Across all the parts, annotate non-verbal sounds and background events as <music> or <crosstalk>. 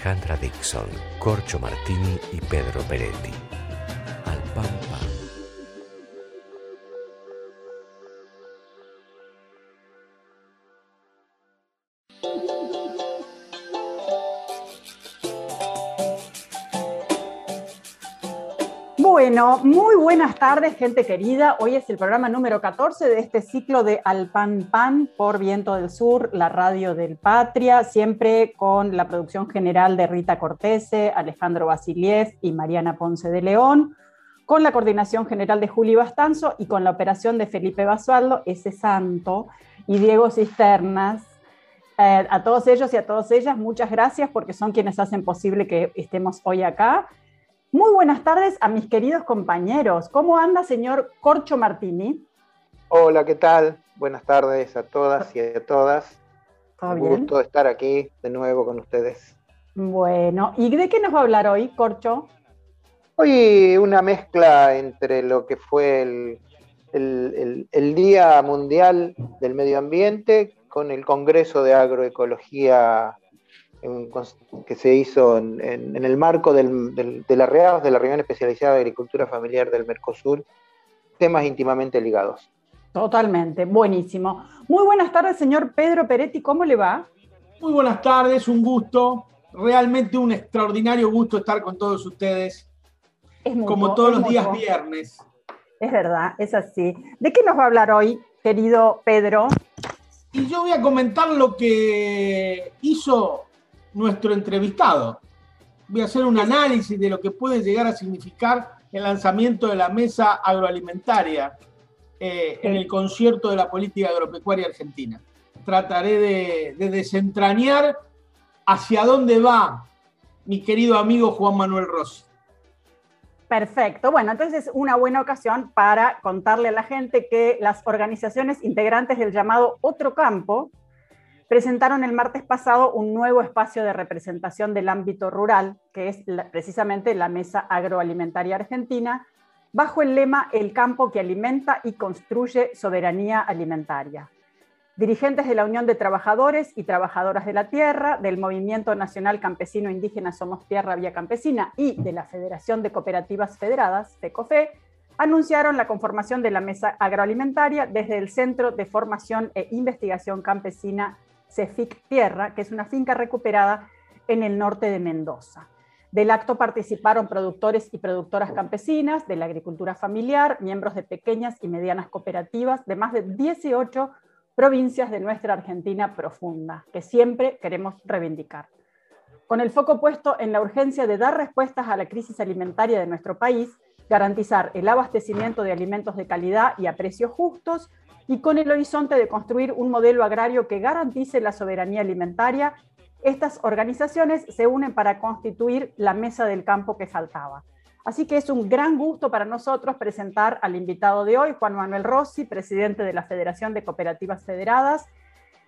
Alejandra Dixon, Corcho Martini y Pedro Peretti. Al pan. Bueno, muy buenas tardes, gente querida. Hoy es el programa número 14 de este ciclo de Al Pan Pan por Viento del Sur, la radio del Patria, siempre con la producción general de Rita Cortese, Alejandro Basiliev y Mariana Ponce de León, con la coordinación general de Juli Bastanzo y con la operación de Felipe Basualdo, ese santo, y Diego Cisternas. Eh, a todos ellos y a todas ellas, muchas gracias porque son quienes hacen posible que estemos hoy acá. Muy buenas tardes a mis queridos compañeros. ¿Cómo anda, señor Corcho Martini? Hola, ¿qué tal? Buenas tardes a todas y a todas. ¿Todo Un bien? gusto estar aquí de nuevo con ustedes. Bueno, ¿y de qué nos va a hablar hoy, Corcho? Hoy una mezcla entre lo que fue el, el- el- el Día Mundial del Medio Ambiente con el Congreso de Agroecología en- que se hizo en, en- en el marco del- del- de la REAS, de la Reunión Especializada de Agricultura Familiar del Mercosur, temas íntimamente ligados. Totalmente, buenísimo. Muy buenas tardes, señor Pedro Peretti, ¿cómo le va? Muy buenas tardes, un gusto, realmente un extraordinario gusto estar con todos ustedes, Es como todos es los días viernes. Es verdad, es así. ¿De qué nos va a hablar hoy, querido Pedro? Y yo voy a comentar lo que hizo nuestro entrevistado. Voy a hacer un análisis de lo que puede llegar a significar el lanzamiento de la mesa agroalimentaria eh, en el concierto de la política agropecuaria argentina. Trataré de, de desentrañar hacia dónde va mi querido amigo Juan Manuel Rossi. Perfecto. Bueno, entonces es una buena ocasión para contarle a la gente que las organizaciones integrantes del llamado Otro Campo presentaron el martes pasado un nuevo espacio de representación del ámbito rural, que es precisamente la Mesa Agroalimentaria Argentina, bajo el lema El campo que alimenta y construye soberanía alimentaria. Dirigentes de la Unión de Trabajadores y Trabajadoras de la Tierra, del Movimiento Nacional Campesino Indígena Somos Tierra Vía Campesina y de la Federación de Cooperativas Federadas, FECOFE, anunciaron la conformación de la Mesa Agroalimentaria desde el Centro de Formación e Investigación Campesina CEFIC Tierra, que es una finca recuperada en el norte de Mendoza. Del acto participaron productores y productoras campesinas de la agricultura familiar, miembros de pequeñas y medianas cooperativas de más de 18 provincias de nuestra Argentina profunda, que siempre queremos reivindicar. Con el foco puesto en la urgencia de dar respuestas a la crisis alimentaria de nuestro país, garantizar el abastecimiento de alimentos de calidad y a precios justos, y con el horizonte de construir un modelo agrario que garantice la soberanía alimentaria, estas organizaciones se unen para constituir la mesa del campo que faltaba. Así que es un gran gusto para nosotros presentar al invitado de hoy, Juan Manuel Rossi, presidente de la Federación de Cooperativas Federadas.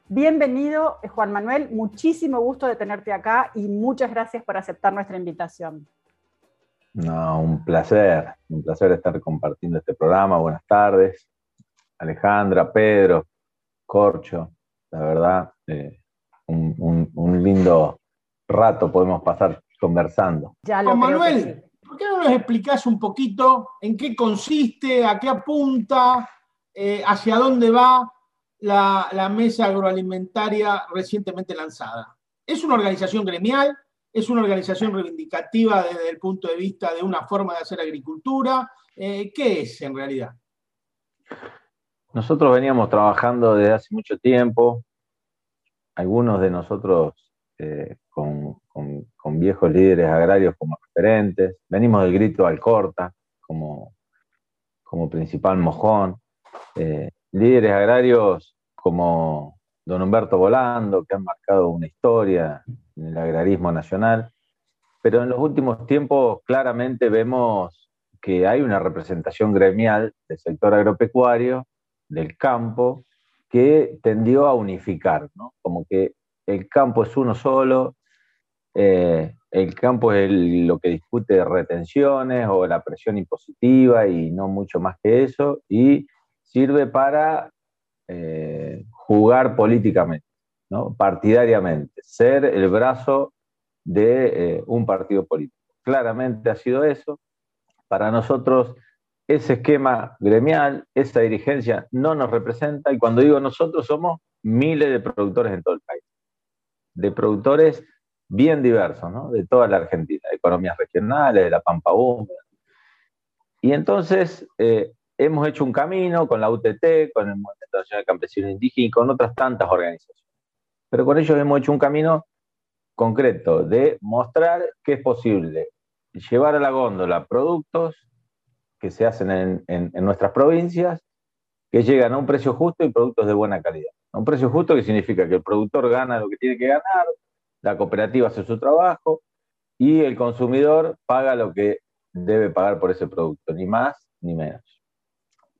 Bienvenido, eh, Juan Manuel. Muchísimo gusto de tenerte acá y muchas gracias por aceptar nuestra invitación. No, un placer, un placer estar compartiendo este programa. Buenas tardes, Alejandra, Pedro, Corcho. La verdad, eh, un, un- un lindo rato podemos pasar conversando. Ya lo Juan creo que Manuel, sí. ¿por qué no nos explicás un poquito en qué consiste, a qué apunta, eh, hacia dónde va la, la mesa agroalimentaria recientemente lanzada? ¿Es una organización gremial? ¿Es una organización reivindicativa desde el punto de vista de una forma de hacer agricultura? Eh, ¿Qué es en realidad? Nosotros veníamos trabajando desde hace mucho tiempo, algunos de nosotros eh, con, viejos líderes agrarios como referentes, venimos del grito Alcorta como, como principal mojón, eh, líderes agrarios como don Humberto Volando, que han marcado una historia en el agrarismo nacional, pero en los últimos tiempos claramente vemos que hay una representación gremial del sector agropecuario, del campo, que tendió a unificar. Como que el campo es uno solo, eh, el campo es lo que discute retenciones o la presión impositiva y no mucho más que eso, y sirve para eh, jugar políticamente, ¿no? partidariamente, ser el brazo de eh, un partido político. Claramente ha sido eso. Para nosotros ese esquema gremial, esa dirigencia no nos representa y cuando digo nosotros somos miles de productores en todo el país, de productores bien diversos, ¿no? de toda la Argentina, de economías regionales, de la Pampa Húmeda. Y entonces eh, hemos hecho un camino con la UTT, con el Movimiento Nacional de Campesinos Indígenas y con otras tantas organizaciones. Pero con ellos hemos hecho un camino concreto de mostrar que es posible llevar a la góndola productos que se hacen en, nuestras provincias que llegan a un precio justo y productos de buena calidad. Un precio justo que significa que el productor gana lo que tiene que ganar, la cooperativa hace su trabajo y el consumidor paga lo que debe pagar por ese producto, ni más ni menos.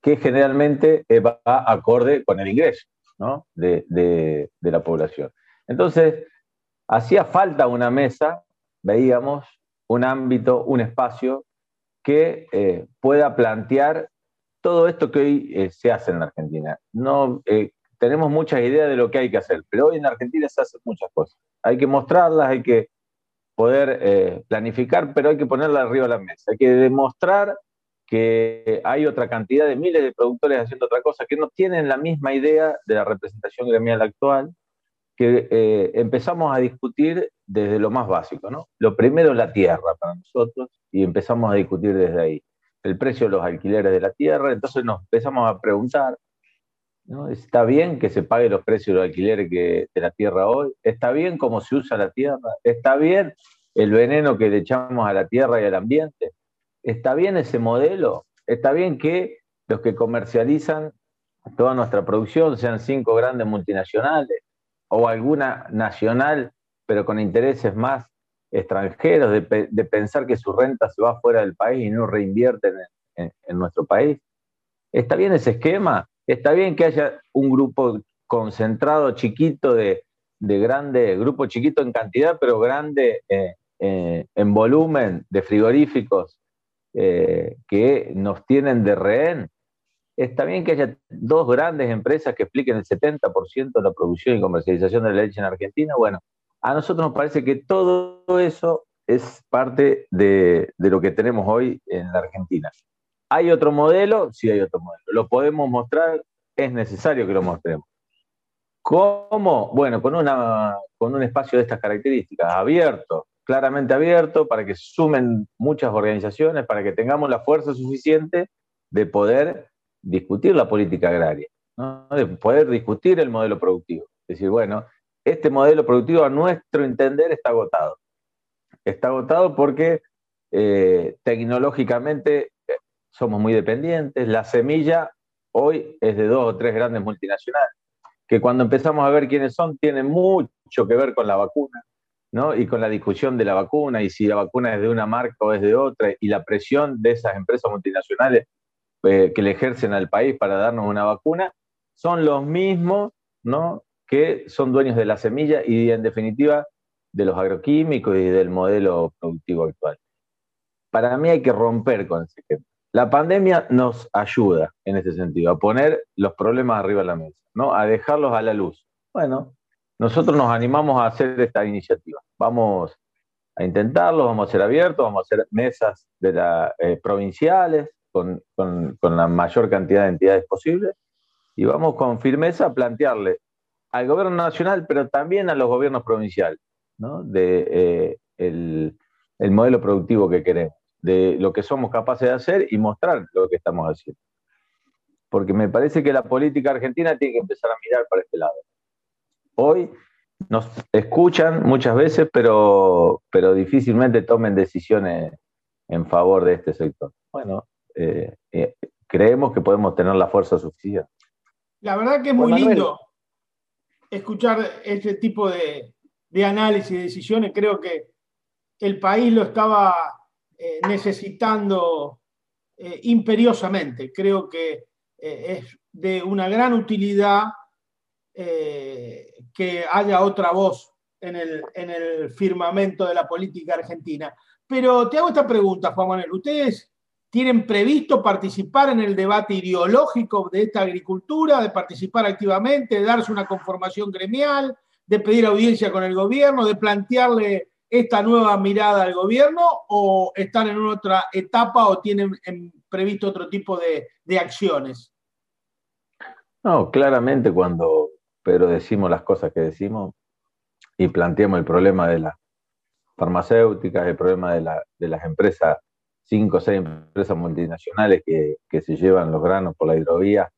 Que generalmente va acorde con el ingreso de, de la población. Entonces, hacía falta una mesa, veíamos, un ámbito, un espacio que eh, pueda plantear todo esto que hoy eh, se hace en Argentina. No, eh, tenemos muchas ideas de lo que hay que hacer, pero hoy en Argentina se hacen muchas cosas. Hay que mostrarlas, hay que poder planificar, pero hay que ponerlas arriba de la mesa. Hay que demostrar que hay otra cantidad de miles de productores haciendo otra cosa, que no tienen la misma idea de la representación gremial actual, que empezamos a discutir desde lo más básico, ¿no? Lo primero es la tierra para nosotros y empezamos a discutir desde ahí. El precio de los alquileres de la tierra, entonces nos empezamos a preguntar, ¿no? ¿Está bien que se pague los precios de los alquileres de la tierra hoy? ¿Está bien cómo se usa la tierra? ¿Está bien el veneno que le echamos a la tierra y al ambiente? ¿Está bien ese modelo? ¿Está bien que los que comercializan toda nuestra producción sean cinco grandes multinacionales? o alguna nacional, pero con intereses más extranjeros, de, pensar que su renta se va fuera del país y no reinvierten en, nuestro país. ¿Está bien ese esquema? ¿Está bien que haya un grupo concentrado, chiquito, de, grande, grupo chiquito en cantidad, pero grande eh, eh, en volumen de frigoríficos eh, que nos tienen de rehén? Está bien que haya dos grandes empresas que expliquen el 70% de la producción y comercialización de la leche en Argentina. Bueno, a nosotros nos parece que todo eso es parte de, lo que tenemos hoy en la Argentina. ¿Hay otro modelo? Sí, hay otro modelo. ¿Lo podemos mostrar? Es necesario que lo mostremos. ¿Cómo? Bueno, con, una, con un espacio de estas características, abierto, claramente abierto, para que sumen muchas organizaciones, para que tengamos la fuerza suficiente de poder discutir la política agraria, de poder discutir el modelo productivo. Es decir, bueno, este modelo productivo a nuestro entender está agotado. Está agotado porque eh, tecnológicamente eh, somos muy dependientes. La semilla hoy es de dos o tres grandes multinacionales, que cuando empezamos a ver quiénes son, tienen mucho que ver con la vacuna. ¿no? y con la discusión de la vacuna y si la vacuna es de una marca o es de otra y la presión de esas empresas multinacionales eh, que le ejercen al país para darnos una vacuna, son los mismos ¿no? Que son dueños de la semilla y en definitiva de los agroquímicos y del modelo productivo actual. Para mí hay que romper con ese esquema. La pandemia nos ayuda en ese sentido, a poner los problemas arriba de la mesa, ¿no? a dejarlos a la luz. Bueno, nosotros nos animamos a hacer esta iniciativa. Vamos a intentarlo, vamos a ser abiertos, vamos a hacer mesas de la, eh, provinciales, con, la mayor cantidad de entidades posibles y vamos con firmeza a plantearle al gobierno nacional, pero también a los gobiernos provinciales, de eh, el, modelo productivo que queremos, de lo que somos capaces de hacer y mostrar lo que estamos haciendo. Porque me parece que la política argentina tiene que empezar a mirar para este lado. Hoy nos escuchan muchas veces, pero, pero difícilmente tomen decisiones en favor de este sector. Bueno, eh, eh, creemos que podemos tener la fuerza suficiente. La verdad que es muy lindo escuchar este tipo de, análisis y decisiones. Creo que el país lo estaba eh, necesitando eh, imperiosamente. Creo que es de una gran utilidad que haya otra voz en el, en el firmamento de la política argentina. Pero te hago esta pregunta, Juan Manuel. ¿Ustedes tienen previsto participar en el debate ideológico de esta agricultura, de participar activamente, de darse una conformación gremial, de pedir audiencia con el gobierno, de plantearle esta nueva mirada al gobierno o están en otra etapa o tienen previsto otro tipo de, acciones? No, claramente cuando pero decimos las cosas que decimos y planteamos el problema de las farmacéuticas, el problema de las empresas, cinco o seis empresas multinacionales que, que se llevan los granos por la hidrovía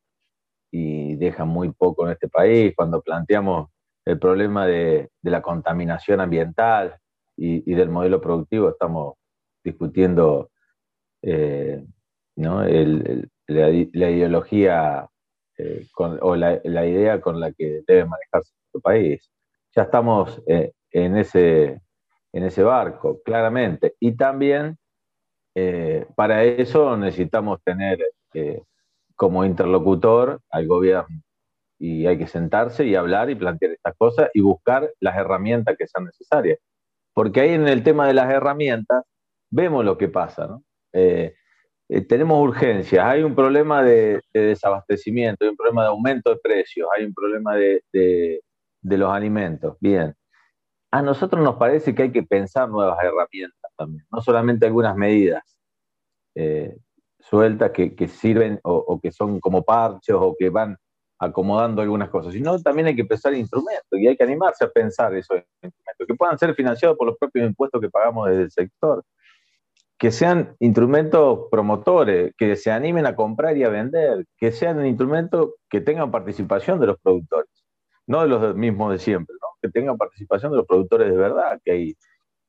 y dejan muy poco en este país, cuando planteamos el problema de, la contaminación ambiental y, del modelo productivo, estamos discutiendo eh, la, ideología eh, o la, idea con la que debe manejarse nuestro país. Ya estamos eh, en, ese, en ese barco, claramente. Y también para eso necesitamos tener como interlocutor al gobierno y hay que sentarse y hablar y plantear estas cosas y buscar las herramientas que sean necesarias. Porque ahí en el tema de las herramientas vemos lo que pasa, ¿no? Eh, eh, tenemos urgencias, hay un problema de, desabastecimiento, hay un problema de aumento de precios, hay un problema de, los alimentos. Bien, a nosotros nos parece que hay que pensar nuevas herramientas también, no solamente algunas medidas eh, sueltas que, sirven o, o, que son como parches o que van acomodando algunas cosas, sino también hay que pensar instrumentos y hay que animarse a pensar esos instrumentos, que puedan ser financiados por los propios impuestos que pagamos desde el sector, que sean instrumentos promotores, que se animen a comprar y a vender, que sean instrumentos que tengan participación de los productores, no de los mismos de siempre, que tengan participación de los productores de verdad, que hay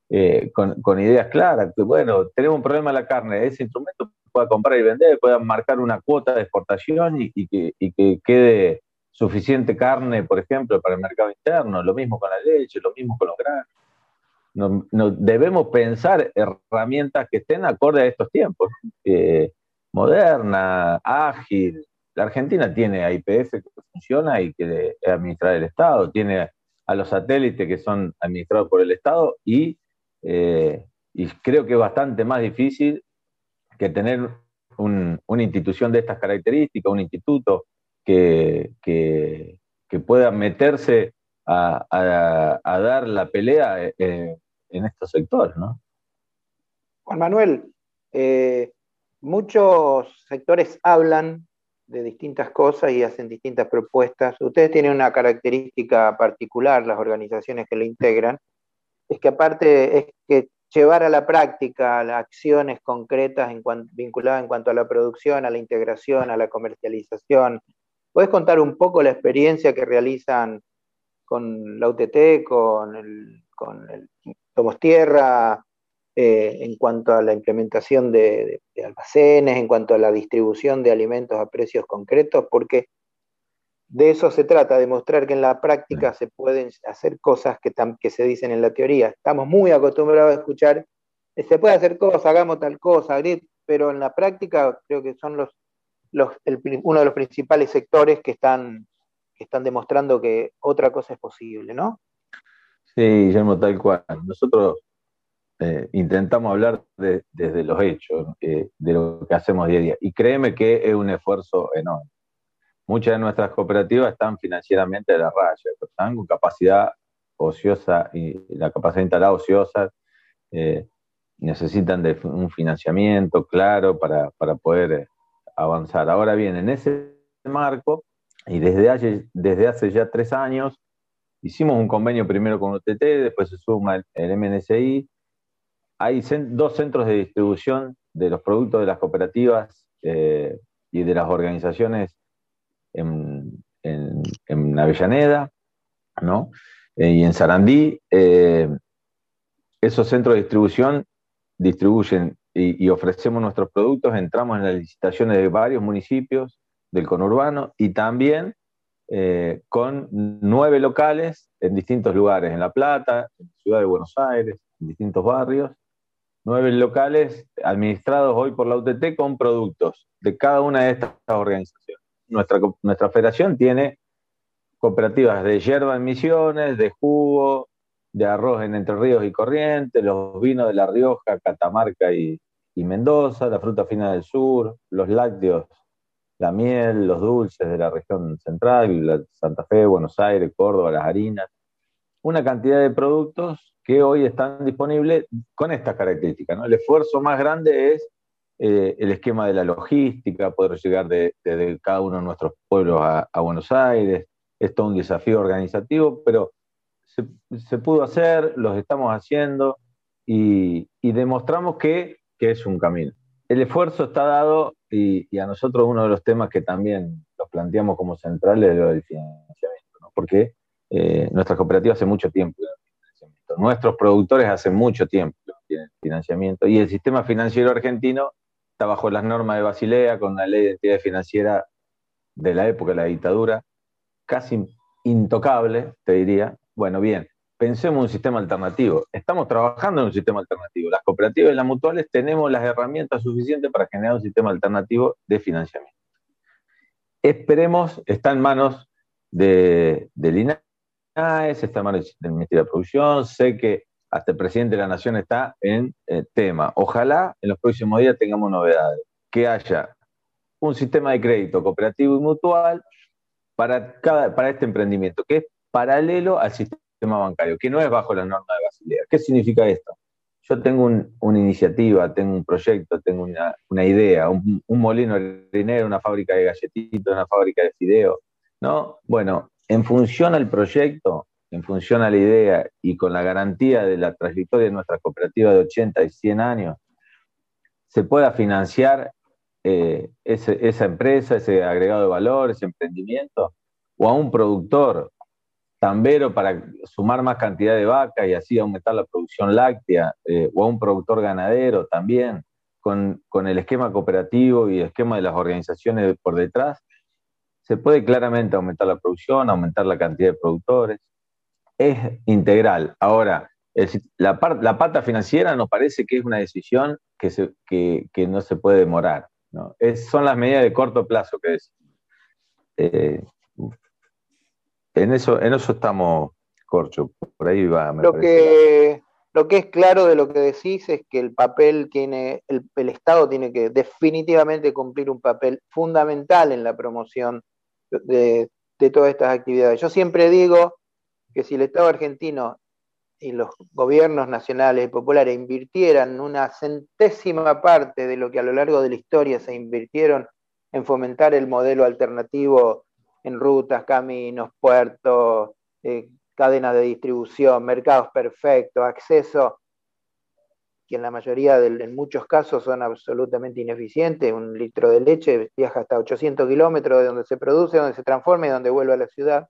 eh, con, ideas claras, que bueno, tenemos un problema en la carne, ese instrumento pueda comprar y vender, pueda marcar una cuota de exportación y, que, quede suficiente carne, por ejemplo, para el mercado interno, lo mismo con la leche, lo mismo con los granos. No, debemos pensar herramientas que estén acorde a estos tiempos, eh, moderna, ágil. La Argentina tiene a IPF que funciona y que es administrada el Estado, tiene a los satélites que son administrados por el Estado y eh, creo que es bastante más difícil que tener una institución de estas características, un instituto que, pueda meterse a, dar la pelea eh, en estos sectores. ¿no? Juan Manuel, eh, muchos sectores hablan de distintas cosas y hacen distintas propuestas. Ustedes tienen una característica particular, las organizaciones que le integran, es que aparte es que llevar a la práctica las acciones concretas vinculadas en cuanto a la producción, a la integración, a la comercialización. ¿Puedes contar un poco la experiencia que realizan con la UTT, con el, con Somos Tierra, eh, en cuanto a la implementación de, almacenes, en cuanto a la distribución de alimentos a precios concretos? Porque de eso se trata, de mostrar que en la práctica se pueden hacer cosas que, se dicen en la teoría. Estamos muy acostumbrados a escuchar, eh, se puede hacer cosas, hagamos tal cosa, pero en la práctica creo que son los, uno de los principales sectores que están, que están demostrando que otra cosa es posible, ¿no? Sí, Guillermo, tal cual. Nosotros eh, intentamos hablar desde los hechos, eh, de lo que hacemos día a día. Y créeme que es un esfuerzo enorme muchas de nuestras cooperativas están financieramente de la raya, están con capacidad ociosa y la capacidad instalada ociosa, eh, necesitan de un financiamiento claro para, poder eh, avanzar. Ahora bien, en ese marco, y desde, desde hace ya tres años, hicimos un convenio primero con UTT, después se suma el, MNSI, hay dos centros de distribución de los productos de las cooperativas eh, y de las organizaciones en, Avellaneda, ¿no? Eh, y en Sarandí. Eh, esos centros de distribución distribuyen y, ofrecemos nuestros productos, entramos en las licitaciones de varios municipios del conurbano y también con nueve locales en distintos lugares, en La Plata, en Ciudad de Buenos Aires, en distintos barrios, nueve locales administrados hoy por la UTT con productos de cada una de estas organizaciones. Nuestra, nuestra federación tiene cooperativas de hierba en Misiones, de jugo, de arroz en Entre Ríos y Corrientes, los vinos de La Rioja, Catamarca y, y Mendoza, la fruta fina del sur, los lácteos, la miel, los dulces de la región central, Santa Fe, Buenos Aires, Córdoba, las harinas, una cantidad de productos que hoy están disponibles con estas características. El esfuerzo más grande es eh, el esquema de la logística, poder llegar desde cada uno de nuestros pueblos a, Buenos Aires. Es todo un desafío organizativo, pero se, pudo hacer, los estamos haciendo y, demostramos que, es un camino. El esfuerzo está dado y, a nosotros uno de los temas que también los planteamos como centrales es lo del financiamiento, porque eh, nuestras cooperativas hace mucho tiempo. Nuestros productores hace mucho tiempo tienen financiamiento y el sistema financiero argentino está bajo las normas de Basilea con una ley de identidad financiera de la época de la dictadura, casi intocable, te diría. Bueno, bien, pensemos en un sistema alternativo. Estamos trabajando en un sistema alternativo. Las cooperativas y las mutuales tenemos las herramientas suficientes para generar un sistema alternativo de financiamiento. Esperemos, está en manos de, del está en manos del Ministerio de Producción, sé que hasta el presidente de la Nación está en eh, tema. Ojalá en los próximos días tengamos novedades, que haya un sistema de crédito cooperativo y mutual para, cada, para este emprendimiento, que es paralelo al sistema bancario, que no es bajo la norma de Basilea. ¿Qué significa esto? Yo tengo una iniciativa, tengo un proyecto, tengo una, idea, un, un, molino de dinero, una fábrica de galletitos, una fábrica de fideos, ¿no? Bueno, en función al proyecto, en función a la idea y con la garantía de la trayectoria de nuestra cooperativa de 80 y 100 años, se pueda financiar eh, esa empresa, ese agregado de valor, ese emprendimiento, o a un productor tambero para sumar más cantidad de vacas y así aumentar la producción láctea, eh, o a un productor ganadero también, con, con el esquema cooperativo y el esquema de las organizaciones por detrás, se puede claramente aumentar la producción, aumentar la cantidad de productores. Es integral. Ahora, la, la, pata financiera nos parece que es una decisión que, se, que, que no se puede demorar. ¿no? Es, son las medidas de corto plazo que decimos. Eh, en, eso, en eso estamos, Corcho. Por ahí va. lo, que, lo que es claro de lo que decís es que el papel tiene, el, el Estado tiene que definitivamente cumplir un papel fundamental en la promoción de, todas estas actividades. Yo siempre digo que si el Estado argentino y los gobiernos nacionales y populares invirtieran una centésima parte de lo que a lo largo de la historia se invirtieron en fomentar el modelo alternativo en rutas, caminos, puertos, eh, cadenas de distribución, mercados perfectos, acceso que en la mayoría, de, en muchos casos, son absolutamente ineficientes. Un litro de leche viaja hasta 800 kilómetros de donde se produce, donde se transforma y donde vuelve a la ciudad.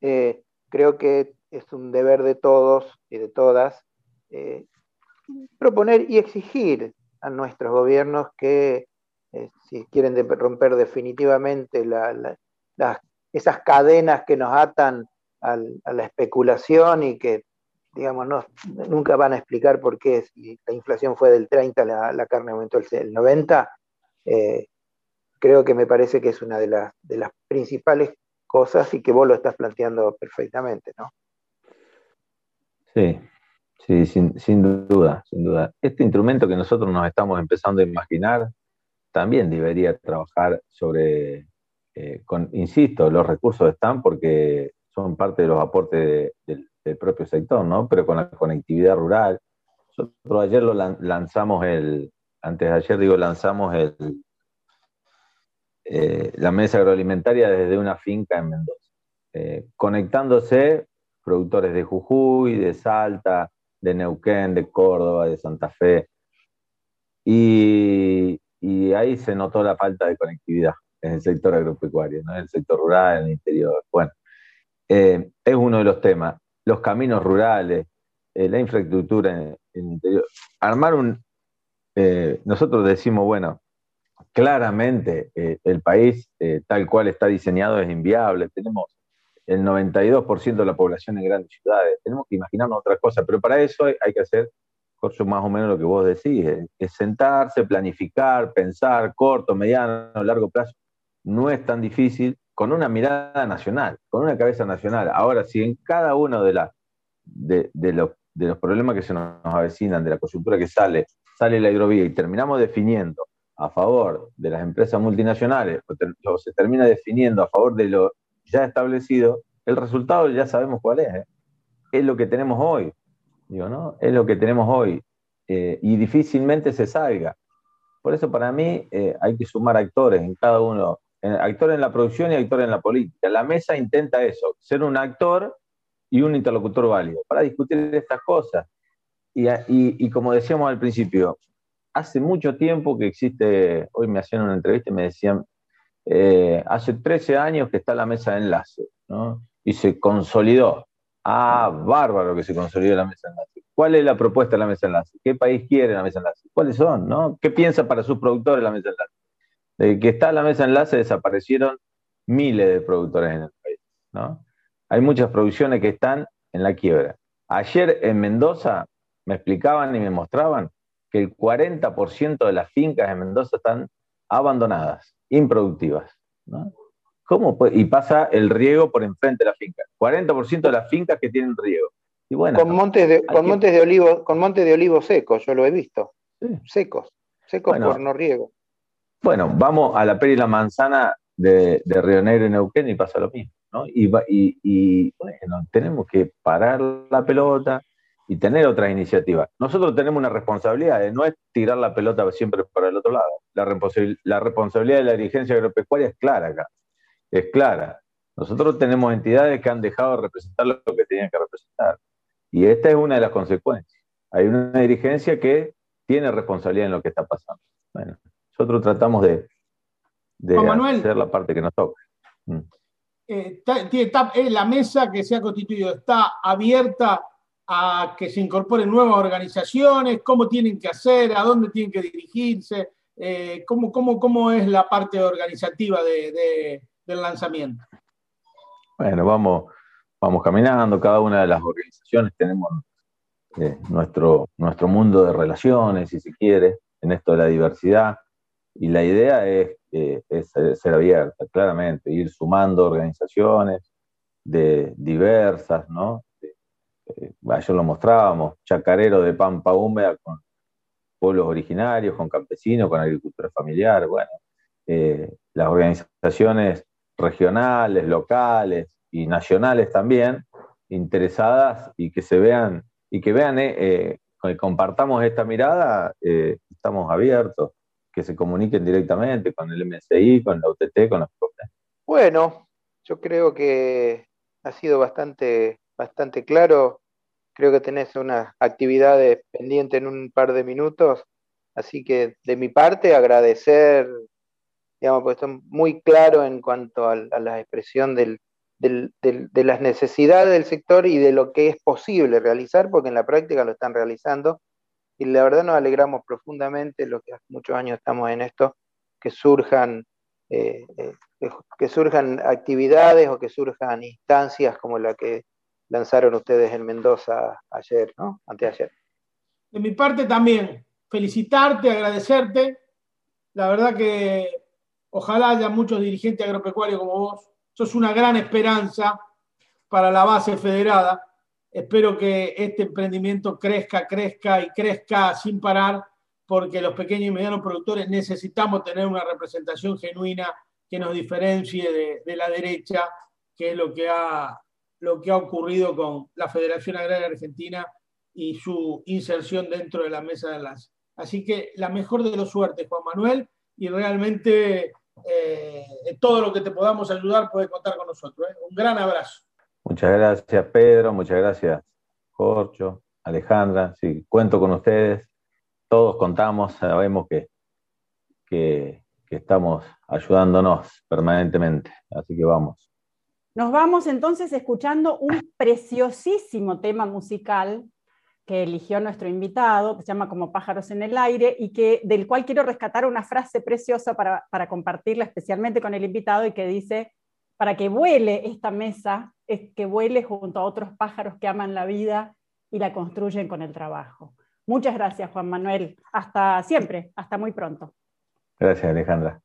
Eh, creo que es un deber de todos y de todas eh, proponer y exigir a nuestros gobiernos que, eh, si quieren romper definitivamente esas cadenas que nos atan a la especulación y que digamos, nunca van a explicar por qué si la inflación fue del 30, la, la carne aumentó el, 90. Eh, creo que me parece que es una de las, de las principales cosas y que vos lo estás planteando perfectamente, ¿no? Sí, sí, sin, duda, sin duda. Este instrumento que nosotros nos estamos empezando a imaginar también debería trabajar sobre, eh, insisto, los recursos están porque son parte de los aportes del del propio sector, ¿no? Pero con la conectividad rural. Nosotros ayer lo lanzamos el, antes de ayer digo, lanzamos el, eh, la mesa agroalimentaria desde una finca en Mendoza, eh, conectándose productores de Jujuy, de Salta, de Neuquén, de Córdoba, de Santa Fe. Y, ahí se notó la falta de conectividad en el sector agropecuario, ¿no? en el sector rural, en el interior. Bueno, eh, es uno de los temas los caminos rurales, eh, la infraestructura en, el interior. Armar un... Eh, nosotros decimos, bueno, claramente eh, el país tal cual está diseñado es inviable. Tenemos el 92% de la población en grandes ciudades. Tenemos que imaginarnos otra cosa, pero para eso hay, que hacer, Jorge, más o menos lo que vos decís, es sentarse, planificar, pensar, corto, mediano, largo plazo. No es tan difícil con una mirada nacional, con una cabeza nacional. Ahora, si en cada uno de, los, problemas que se nos avecinan, de la coyuntura que sale, sale la hidrovía y terminamos definiendo a favor de las empresas multinacionales o, se termina definiendo a favor de lo ya establecido, el resultado ya sabemos cuál es. ¿eh? Es lo que tenemos hoy. ¿no? Es lo que tenemos hoy. Eh, y difícilmente se salga. Por eso para mí eh, hay que sumar actores en cada uno actor en la producción y actor en la política. La mesa intenta eso, ser un actor y un interlocutor válido para discutir estas cosas. Y, como decíamos al principio, hace mucho tiempo que existe, hoy me hacían una entrevista y me decían, eh, hace 13 años que está la mesa de enlace, ¿no? Y se consolidó. Ah, bárbaro que se consolidó la mesa de enlace. ¿Cuál es la propuesta de la mesa de enlace? ¿Qué país quiere la mesa de enlace? ¿Cuáles son? ¿no? ¿Qué piensa para sus productores la mesa de enlace? De que está la mesa enlace desaparecieron miles de productores en el país. ¿no? Hay muchas producciones que están en la quiebra. Ayer en Mendoza me explicaban y me mostraban que el 40% de las fincas en Mendoza están abandonadas, improductivas. ¿no? ¿Cómo y pasa el riego por enfrente de la finca. 40% de las fincas que tienen riego. Y bueno, con montes de, con montes de olivo, con montes de olivo secos, yo lo he visto. Secos, secos por no riego. Bueno, vamos a la pera y la manzana de, Río Negro y Neuquén y pasa lo mismo, ¿no? Y, bueno, tenemos que parar la pelota y tener otras iniciativas. Nosotros tenemos una responsabilidad, no es tirar la pelota siempre para el otro lado. La, la responsabilidad de la dirigencia agropecuaria es clara acá, es clara. Nosotros tenemos entidades que han dejado de representar lo que tenían que representar. Y esta es una de las consecuencias. Hay una dirigencia que tiene responsabilidad en lo que está pasando. Bueno, nosotros tratamos de, hacer la parte que nos toca. Mm. Eh, eh, la mesa que se ha constituido está abierta a que se incorporen nuevas organizaciones, cómo tienen que hacer, a dónde tienen que dirigirse, eh, cómo, cómo, es la parte organizativa del lanzamiento. Bueno, vamos, vamos caminando, cada una de las organizaciones tenemos nuestro, nuestro mundo de relaciones, si se quiere, en esto de la diversidad. Y la idea es, ser abierta, claramente, ir sumando organizaciones de diversas, ¿no? Eh, ayer lo mostrábamos, chacarero de pampa húmeda con pueblos originarios, con campesinos, con agricultura familiar, bueno, eh, las organizaciones regionales, locales y nacionales también, interesadas y que se vean, y que vean, eh, que compartamos esta mirada, estamos abiertos que se comuniquen directamente con el MSI, con la UTT, con los. Bueno, yo creo que ha sido bastante, bastante claro. Creo que tenés unas actividades pendientes en un par de minutos. Así que de mi parte agradecer, digamos, porque estoy muy claro en cuanto a, la expresión del, de las necesidades del sector y de lo que es posible realizar, porque en la práctica lo están realizando y la verdad nos alegramos profundamente, los que hace muchos años estamos en esto, que surjan, eh, eh, que surjan actividades o que surjan instancias como la que lanzaron ustedes en Mendoza ayer, ¿no? Anteayer. De mi parte también, felicitarte, agradecerte. La verdad que ojalá haya muchos dirigentes agropecuarios como vos. Sos una gran esperanza para la base federada Espero que este emprendimiento crezca, crezca y crezca sin parar, porque los pequeños y medianos productores necesitamos tener una representación genuina que nos diferencie de, la derecha, que es lo que, ha, lo que ha ocurrido con la Federación Agraria Argentina y su inserción dentro de la mesa de enlace. Así que la mejor de los suertes, Juan Manuel, y realmente eh, todo lo que te podamos ayudar puede contar con nosotros. ¿eh? Un gran abrazo. Muchas gracias, Pedro. Muchas gracias, Jorge, Alejandra. Sí, cuento con ustedes. Todos contamos, sabemos que, que, estamos ayudándonos permanentemente. Así que vamos. Nos vamos entonces escuchando un preciosísimo tema musical que eligió nuestro invitado, que se llama Como pájaros en el aire, y que, del cual quiero rescatar una frase preciosa para, para compartirla especialmente con el invitado y que dice, para que vuele esta mesa, es que vuele junto a otros pájaros que aman la vida y la construyen con el trabajo. Muchas gracias, Juan Manuel. Hasta siempre, hasta muy pronto. Gracias, Alejandra.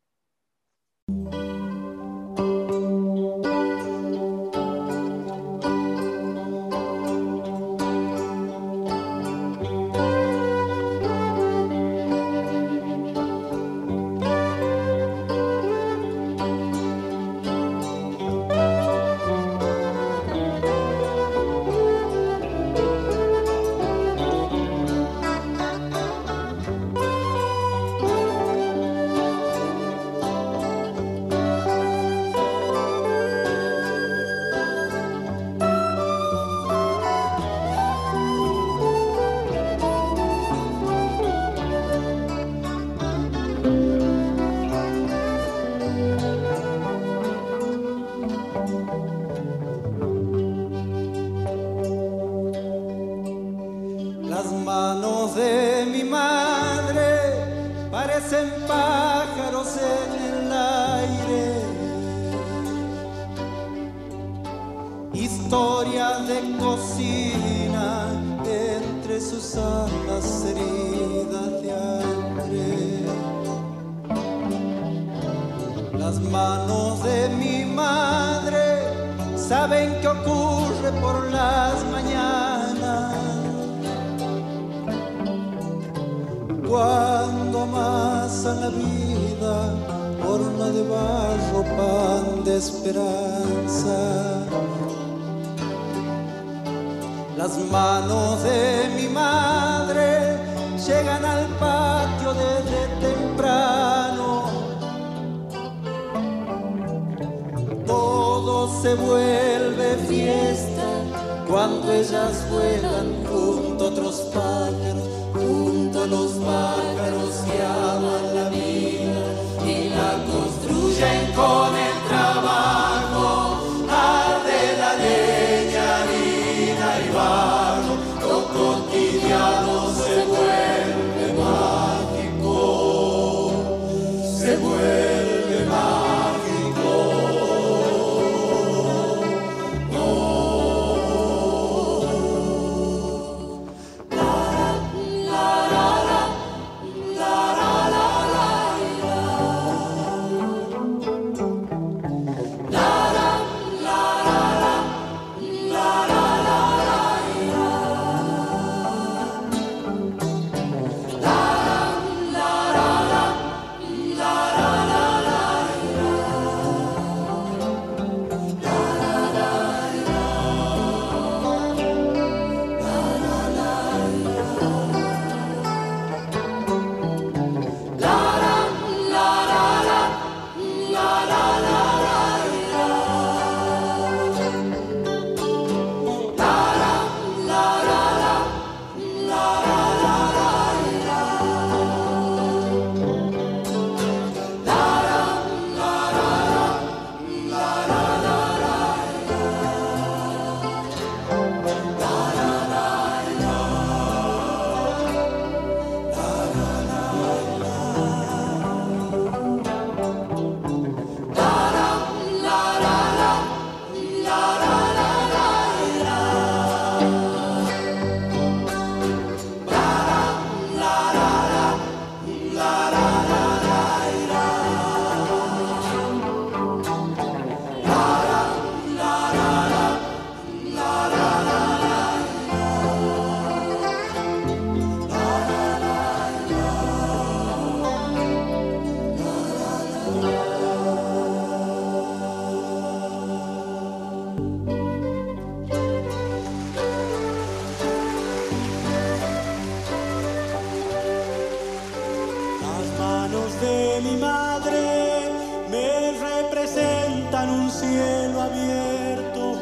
manos de mi madre me representan un cielo abierto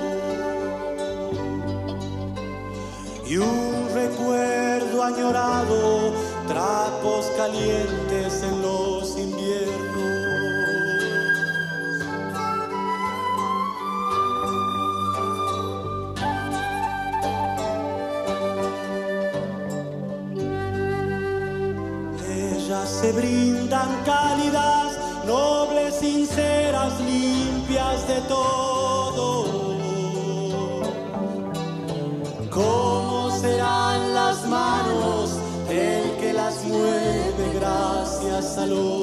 y un recuerdo añorado, trapos calientes. Cálidas, nobles, sinceras, limpias de todo. ¿Cómo serán las manos el que las mueve gracias al óleo?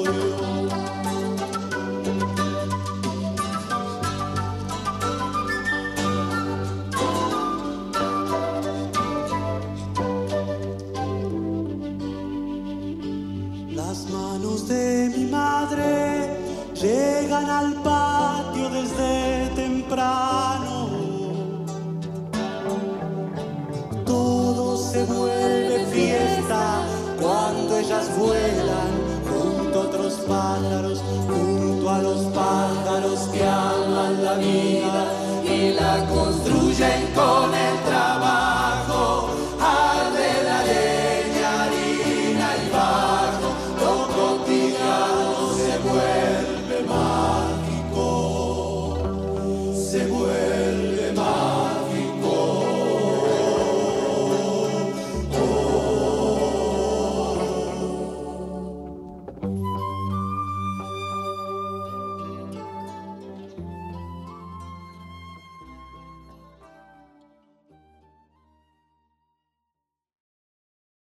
Construyen con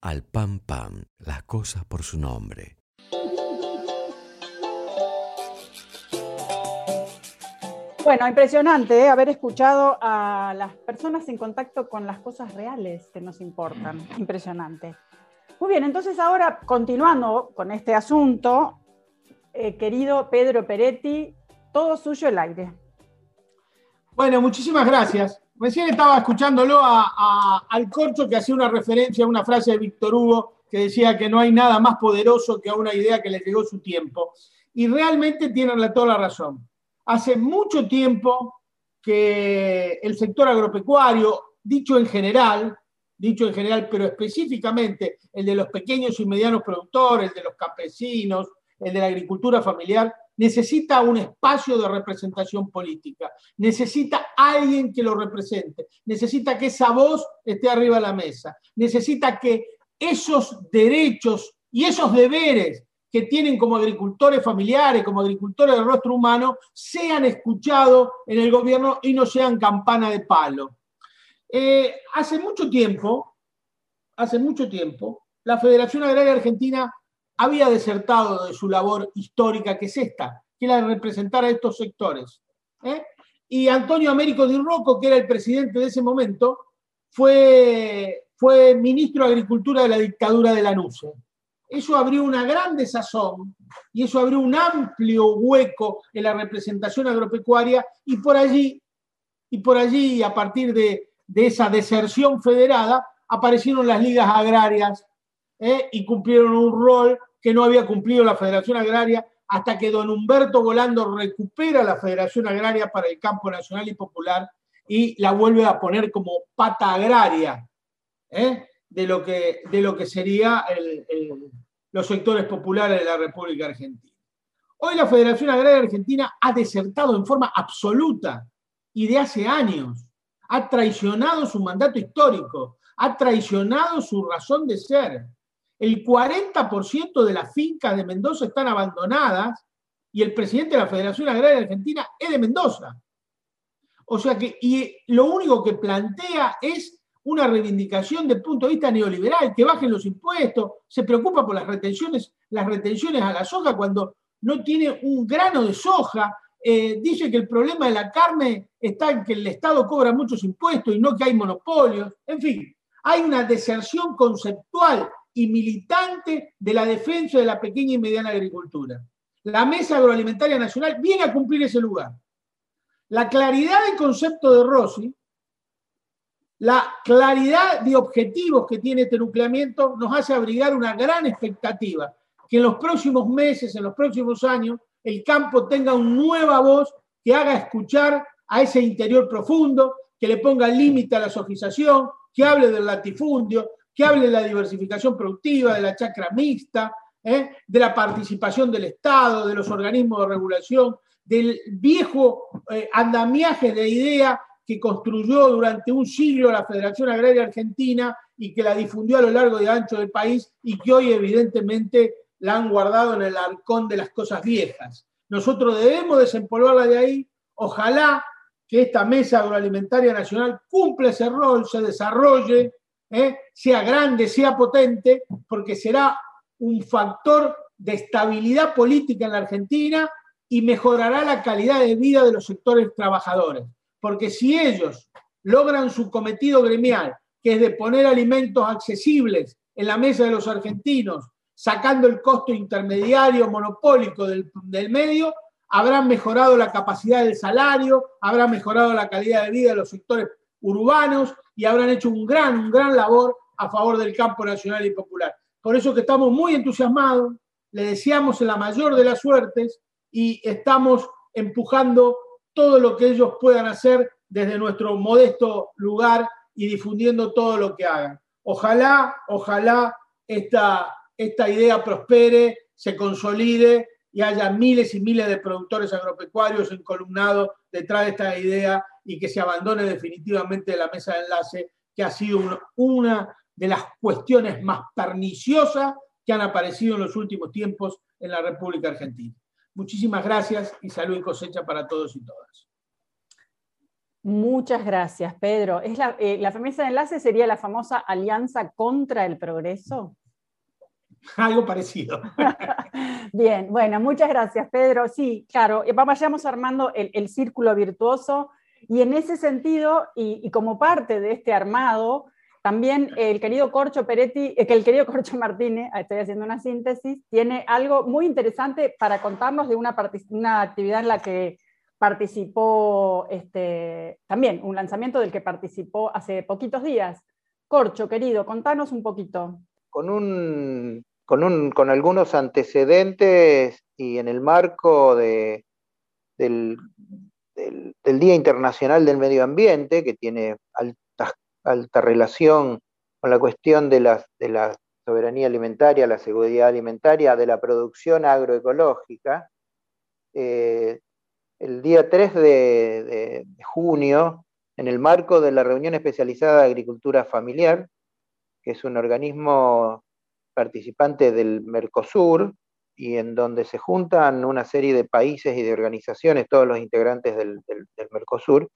al pam pam, las cosas por su nombre. Bueno, impresionante ¿eh? haber escuchado a las personas en contacto con las cosas reales que nos importan. Impresionante. Muy bien, entonces ahora continuando con este asunto, eh, querido Pedro Peretti, todo suyo el aire. Bueno, muchísimas gracias. Recién estaba escuchándolo al corcho que hacía una referencia a una frase de Víctor Hugo que decía que no hay nada más poderoso que a una idea que le llegó su tiempo. Y realmente tienen toda la razón. Hace mucho tiempo que el sector agropecuario, dicho en general, dicho en general, pero específicamente el de los pequeños y medianos productores, el de los campesinos, el de la agricultura familiar, necesita un espacio de representación política, necesita alguien que lo represente, necesita que esa voz esté arriba de la mesa, necesita que esos derechos y esos deberes que tienen como agricultores familiares, como agricultores de rostro humano, sean escuchados en el gobierno y no sean campana de palo. Eh, hace mucho tiempo, hace mucho tiempo, la Federación Agraria Argentina había desertado de su labor histórica, que es esta, que era representar a estos sectores. ¿eh? Y Antonio Américo Di Rocco, que era el presidente de ese momento, fue, fue ministro de Agricultura de la dictadura de la NUCE. Eso abrió una gran desazón y eso abrió un amplio hueco en la representación agropecuaria y por allí, y por allí, a partir de, esa deserción federada, aparecieron las ligas agrarias ¿eh? y cumplieron un rol que no había cumplido la Federación Agraria hasta que don Humberto Volando recupera la Federación Agraria para el campo nacional y popular y la vuelve a poner como pata agraria ¿eh? de, lo que, de lo que sería los sectores populares de la República Argentina. Hoy la Federación Agraria Argentina ha desertado en forma absoluta y de hace años. Ha traicionado su mandato histórico, ha traicionado su razón de ser el 40% de las fincas de Mendoza están abandonadas y el presidente de la Federación Agraria Argentina es de Mendoza. O sea que, y lo único que plantea es una reivindicación desde el punto de vista neoliberal, que bajen los impuestos, se preocupa por las retenciones, las retenciones a la soja cuando no tiene un grano de soja, eh, dice que el problema de la carne está en que el Estado cobra muchos impuestos y no que hay monopolios, en fin, hay una deserción conceptual y militante de la defensa de la pequeña y mediana agricultura. La Mesa Agroalimentaria Nacional viene a cumplir ese lugar. La claridad del concepto de Rossi, la claridad de objetivos que tiene este nucleamiento nos hace abrigar una gran expectativa, que en los próximos meses, en los próximos años, el campo tenga una nueva voz que haga escuchar a ese interior profundo, que le ponga límite a la sofización, que hable del latifundio, que hable de la diversificación productiva, de la chacra mixta, ¿eh? de la participación del Estado, de los organismos de regulación, del viejo eh, andamiaje de idea que construyó durante un siglo la Federación Agraria Argentina y que la difundió a lo largo y ancho del país y que hoy evidentemente la han guardado en el arcón de las cosas viejas. Nosotros debemos desempolvarla de ahí. Ojalá que esta mesa agroalimentaria nacional cumpla ese rol, se desarrolle, ¿eh? sea grande, sea potente, porque será un factor de estabilidad política en la Argentina y mejorará la calidad de vida de los sectores trabajadores. Porque si ellos logran su cometido gremial, que es de poner alimentos accesibles en la mesa de los argentinos, sacando el costo intermediario monopólico del, del medio, habrán mejorado la capacidad del salario, habrán mejorado la calidad de vida de los sectores urbanos y habrán hecho un gran, un gran labor a favor del campo nacional y popular. Por eso que estamos muy entusiasmados, le deseamos la mayor de las suertes y estamos empujando todo lo que ellos puedan hacer desde nuestro modesto lugar y difundiendo todo lo que hagan. Ojalá, ojalá esta, esta idea prospere, se consolide y haya miles y miles de productores agropecuarios encolumnados detrás de esta idea y que se abandone definitivamente la mesa de enlace, que ha sido una de las cuestiones más perniciosas que han aparecido en los últimos tiempos en la República Argentina. Muchísimas gracias y salud y cosecha para todos y todas. Muchas gracias, Pedro. ¿Es la, eh, ¿La mesa de enlace sería la famosa Alianza contra el Progreso? <laughs> Algo parecido. <laughs> Bien, bueno, muchas gracias, Pedro. Sí, claro, eh, vayamos armando el, círculo virtuoso y en ese sentido, y, como parte de este armado, también el querido Corcho Peretti, eh, que el querido Corcho <laughs> Martínez, estoy haciendo una síntesis, tiene algo muy interesante para contarnos de una, una actividad en la que participó, este, también un lanzamiento del que participó hace poquitos días. Corcho, querido, contanos un poquito. Con un con, algunos antecedentes y en el marco de, del, Día Internacional del Medio Ambiente, que tiene alta, alta relación con la cuestión de la, de la soberanía alimentaria, la seguridad alimentaria, de la producción agroecológica, eh, el día 3 de, de, junio, en el marco de la reunión especializada de agricultura familiar, que es un organismo participante del Mercosur y en donde se juntan una serie de países y de organizaciones, todos los integrantes del, Mercosur,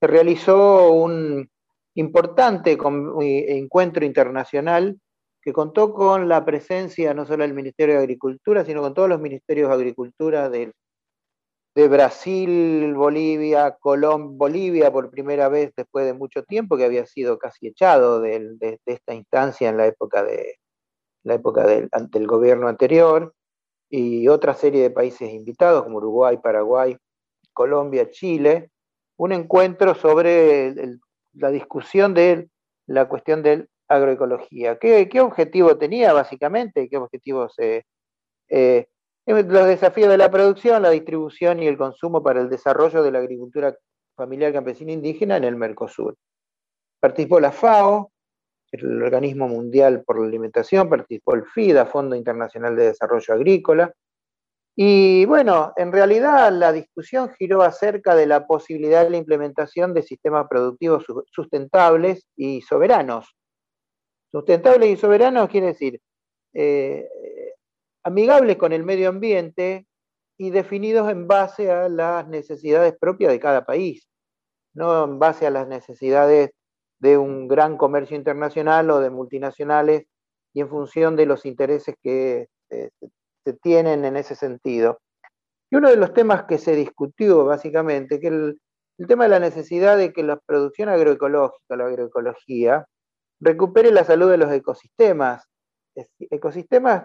se realizó un importante encuentro internacional que contó con la presencia no solo del Ministerio de Agricultura, sino con todos los ministerios de Agricultura de, de Brasil, Bolivia, Colombia, Bolivia por primera vez después de mucho tiempo, que había sido casi echado de esta instancia en la época de, la época del, el gobierno anterior, y otra serie de países invitados como Uruguay, Paraguay, Colombia, Chile, un encuentro sobre la discusión de la cuestión de agroecología. ¿Qué, ¿Qué, objetivo tenía básicamente? ¿Qué objetivos? Eh, eh, los desafíos de la producción, la distribución y el consumo para el desarrollo de la agricultura familiar campesina indígena en el Mercosur. Participó la FAO, el Organismo Mundial por la Alimentación, participó el FIDA, Fondo Internacional de Desarrollo Agrícola. Y bueno, en realidad la discusión giró acerca de la posibilidad de la implementación de sistemas productivos sustentables y soberanos. Sustentables y soberanos quiere decir eh, amigables con el medio ambiente y definidos en base a las necesidades propias de cada país, no en base a las necesidades de un gran comercio internacional o de multinacionales y en función de los intereses que eh, se tienen en ese sentido. Y uno de los temas que se discutió básicamente, que el, el tema de la necesidad de que la producción agroecológica, la agroecología, recupere la salud de los ecosistemas, ecosistemas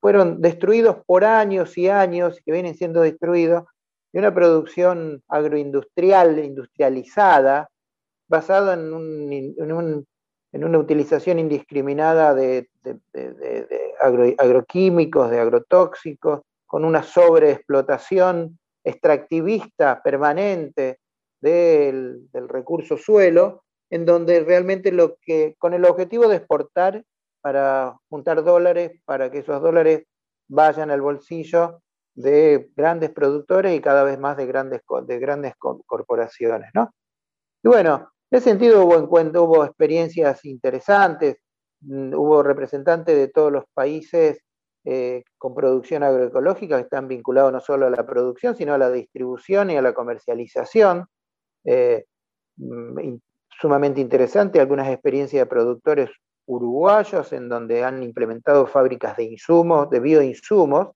fueron destruidos por años y años que vienen siendo destruidos, y una producción agroindustrial, industrializada, basado en, una utilización indiscriminada de, agroquímicos, de agrotóxicos, con una sobreexplotación extractivista permanente del, recurso suelo, en donde realmente lo que, con el objetivo de exportar para juntar dólares, para que esos dólares vayan al bolsillo de grandes productores y cada vez más de grandes, de grandes corporaciones. ¿no? Y bueno, en ese sentido hubo, hubo experiencias interesantes, mm, hubo representantes de todos los países eh, con producción agroecológica que están vinculados no solo a la producción, sino a la distribución y a la comercialización. Eh, mm, sumamente interesante, algunas experiencias de productores uruguayos en donde han implementado fábricas de insumos, de bioinsumos,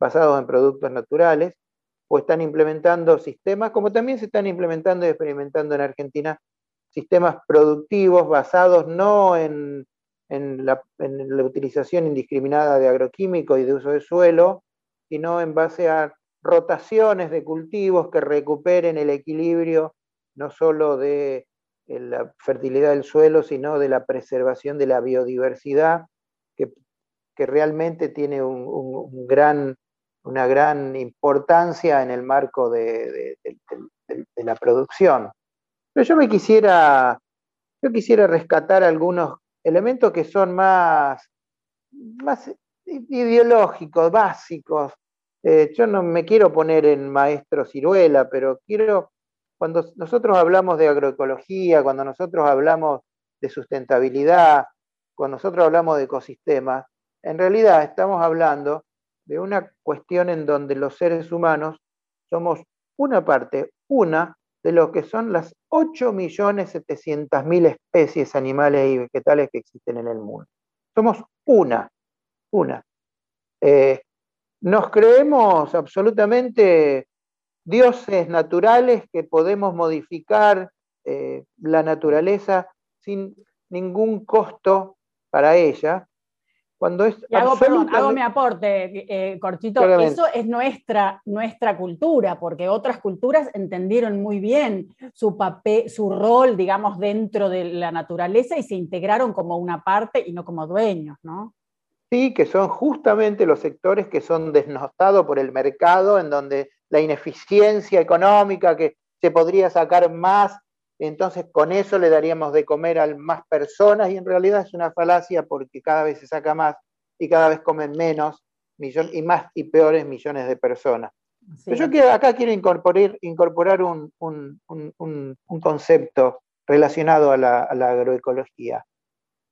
basados en productos naturales, o están implementando sistemas, como también se están implementando y experimentando en Argentina, sistemas productivos basados no en en la, utilización indiscriminada de agroquímicos y de uso de suelo, sino en base a rotaciones de cultivos que recuperen el equilibrio no solo de la fertilidad del suelo, sino de la preservación de la biodiversidad, que, realmente tiene un, gran, una gran importancia en el marco de, de, la producción. Pero yo me quisiera, yo quisiera rescatar algunos elementos que son más, más ideológicos, básicos. Eh, yo no me quiero poner en maestro ciruela, pero quiero, cuando nosotros hablamos de agroecología, cuando nosotros hablamos de sustentabilidad, cuando nosotros hablamos de ecosistemas, en realidad estamos hablando de una cuestión en donde los seres humanos somos una parte, una de lo que son las 8.700.000 especies animales y vegetales que existen en el mundo. Somos una, una. Eh, nos creemos absolutamente dioses naturales que podemos modificar eh, la naturaleza sin ningún costo para ella, cuando es y hago, hago mi aporte, eh, cortito. Eso es nuestra, nuestra cultura, porque otras culturas entendieron muy bien su papel, su rol, digamos, dentro de la naturaleza y se integraron como una parte y no como dueños, ¿no? Sí, que son justamente los sectores que son desnotados por el mercado, en donde la ineficiencia económica, que se podría sacar más, entonces con eso le daríamos de comer a más personas y en realidad es una falacia porque cada vez se saca más y cada vez comen menos y más y peores millones de personas. Pero yo acá quiero incorporar, incorporar un, concepto relacionado a la, agroecología.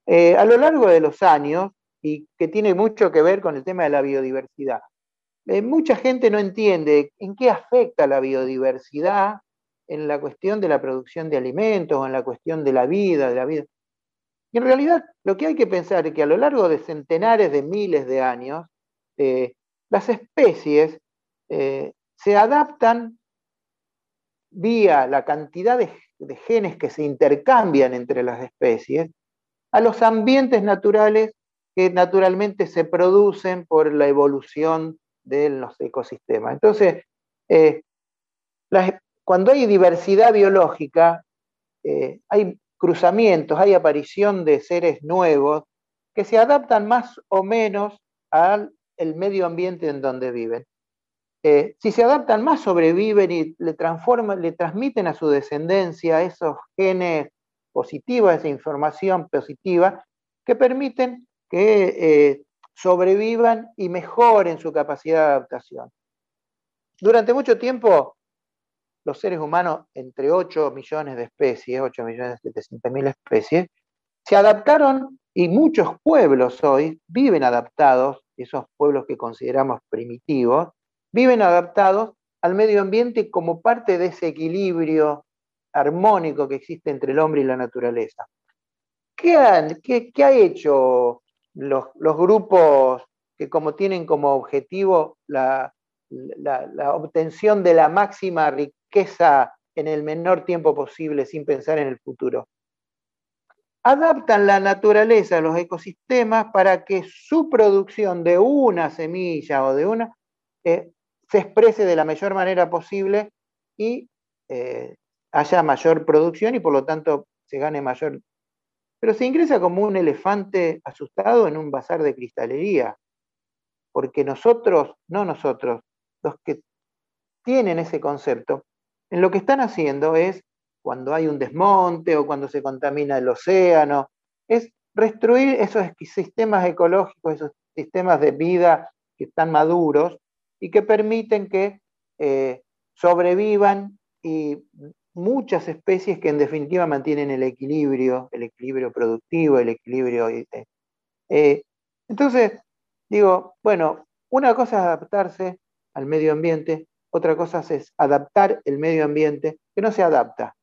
Eh, a lo largo de los años, y que tiene mucho que ver con el tema de la biodiversidad, eh, mucha gente no entiende en qué afecta la biodiversidad en la cuestión de la producción de alimentos, en la cuestión de la vida, de la vida. Y en realidad lo que hay que pensar es que a lo largo de centenares de miles de años, eh, las especies eh, se adaptan vía la cantidad de, genes que se intercambian entre las especies a los ambientes naturales que naturalmente se producen por la evolución de los ecosistemas. Entonces, eh, cuando hay diversidad biológica, hay cruzamientos, hay aparición de seres nuevos que se adaptan más o menos al medio ambiente en donde viven. Eh, si se adaptan más, sobreviven y le transforman, le transmiten a su descendencia esos genes positivos, esa información positiva, que permiten que eh, sobrevivan y mejoren su capacidad de adaptación. Durante mucho tiempo los seres humanos, entre 8 millones de especies, 8 millones 700 mil especies, se adaptaron y muchos pueblos hoy viven adaptados, esos pueblos que consideramos primitivos, viven adaptados al medio ambiente como parte de ese equilibrio armónico que existe entre el hombre y la naturaleza. ¿Qué, ha hecho los, los, grupos que como tienen como objetivo la, la, obtención de la máxima riqueza en el menor tiempo posible sin pensar en el futuro. Adaptan la naturaleza los ecosistemas para que su producción de una semilla o de una eh, se exprese de la mayor manera posible y eh, haya mayor producción y por lo tanto se gane mayor. Pero se ingresa como un elefante asustado en un bazar de cristalería, porque nosotros, no nosotros, los que tienen ese concepto, en lo que están haciendo es, cuando hay un desmonte o cuando se contamina el océano, es destruir esos sistemas ecológicos, esos sistemas de vida que están maduros y que permiten que eh, sobrevivan y muchas especies que en definitiva mantienen el equilibrio, el equilibrio productivo, el equilibrio. Eh, entonces, digo, bueno, una cosa es adaptarse al medio ambiente, otra cosa es adaptar el medio ambiente que no se adapta.